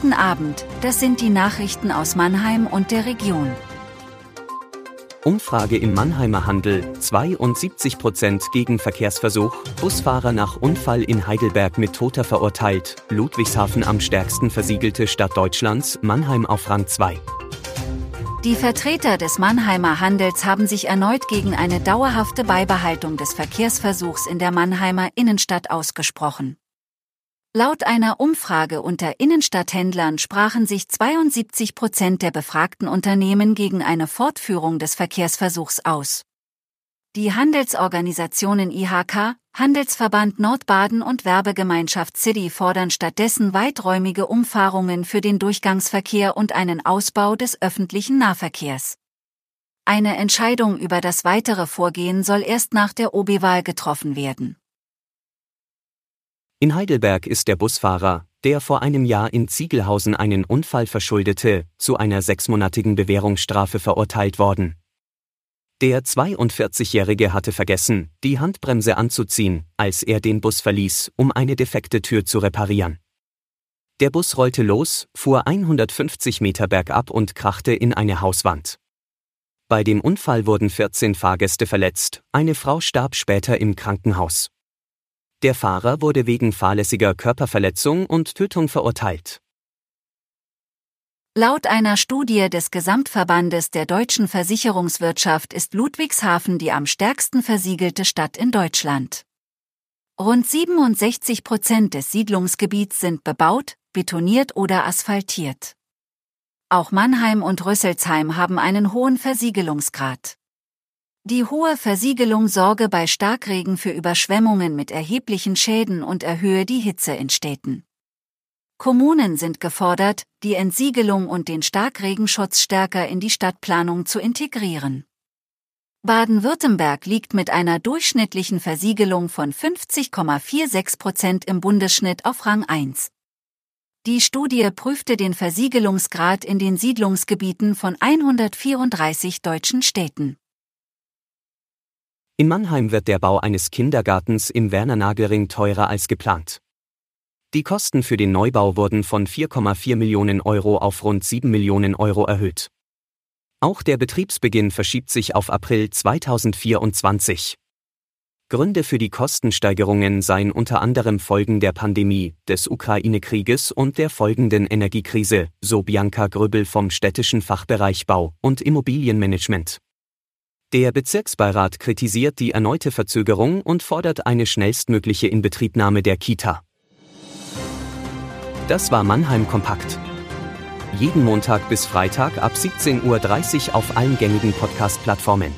Guten Abend, das sind die Nachrichten aus Mannheim und der Region. Umfrage im Mannheimer Handel, 72 Prozent gegen Verkehrsversuch, Busfahrer nach Unfall in Heidelberg mit Toter verurteilt, Ludwigshafen am stärksten versiegelte Stadt Deutschlands, Mannheim auf Rang 2. Die Vertreter des Mannheimer Handels haben sich erneut gegen eine dauerhafte Beibehaltung des Verkehrsversuchs in der Mannheimer Innenstadt ausgesprochen. Laut einer Umfrage unter Innenstadthändlern sprachen sich 72 Prozent der befragten Unternehmen gegen eine Fortführung des Verkehrsversuchs aus. Die Handelsorganisationen IHK, Handelsverband Nordbaden und Werbegemeinschaft City fordern stattdessen weiträumige Umfahrungen für den Durchgangsverkehr und einen Ausbau des öffentlichen Nahverkehrs. Eine Entscheidung über das weitere Vorgehen soll erst nach der OB-Wahl getroffen werden. In Heidelberg ist der Busfahrer, der vor einem Jahr in Ziegelhausen einen Unfall verschuldete, zu einer sechsmonatigen Bewährungsstrafe verurteilt worden. Der 42-Jährige hatte vergessen, die Handbremse anzuziehen, als er den Bus verließ, um eine defekte Tür zu reparieren. Der Bus rollte los, fuhr 150 Meter bergab und krachte in eine Hauswand. Bei dem Unfall wurden 14 Fahrgäste verletzt, eine Frau starb später im Krankenhaus. Der Fahrer wurde wegen fahrlässiger Körperverletzung und Tötung verurteilt. Laut einer Studie des Gesamtverbandes der deutschen Versicherungswirtschaft ist Ludwigshafen die am stärksten versiegelte Stadt in Deutschland. Rund 67 Prozent des Siedlungsgebiets sind bebaut, betoniert oder asphaltiert. Auch Mannheim und Rüsselsheim haben einen hohen Versiegelungsgrad. Die hohe Versiegelung sorge bei Starkregen für Überschwemmungen mit erheblichen Schäden und erhöhe die Hitze in Städten. Kommunen sind gefordert, die Entsiegelung und den Starkregenschutz stärker in die Stadtplanung zu integrieren. Baden-Württemberg liegt mit einer durchschnittlichen Versiegelung von 50,46 Prozent im Bundesschnitt auf Rang 1. Die Studie prüfte den Versiegelungsgrad in den Siedlungsgebieten von 134 deutschen Städten. In Mannheim wird der Bau eines Kindergartens im Werner-Nagelring teurer als geplant. Die Kosten für den Neubau wurden von 4,4 Millionen Euro auf rund 7 Millionen Euro erhöht. Auch der Betriebsbeginn verschiebt sich auf April 2024. Gründe für die Kostensteigerungen seien unter anderem Folgen der Pandemie, des Ukraine-Krieges und der folgenden Energiekrise, so Bianca Grübbel vom städtischen Fachbereich Bau und Immobilienmanagement. Der Bezirksbeirat kritisiert die erneute Verzögerung und fordert eine schnellstmögliche Inbetriebnahme der Kita. Das war Mannheim Kompakt. Jeden Montag bis Freitag ab 17.30 Uhr auf allen gängigen Podcast-Plattformen.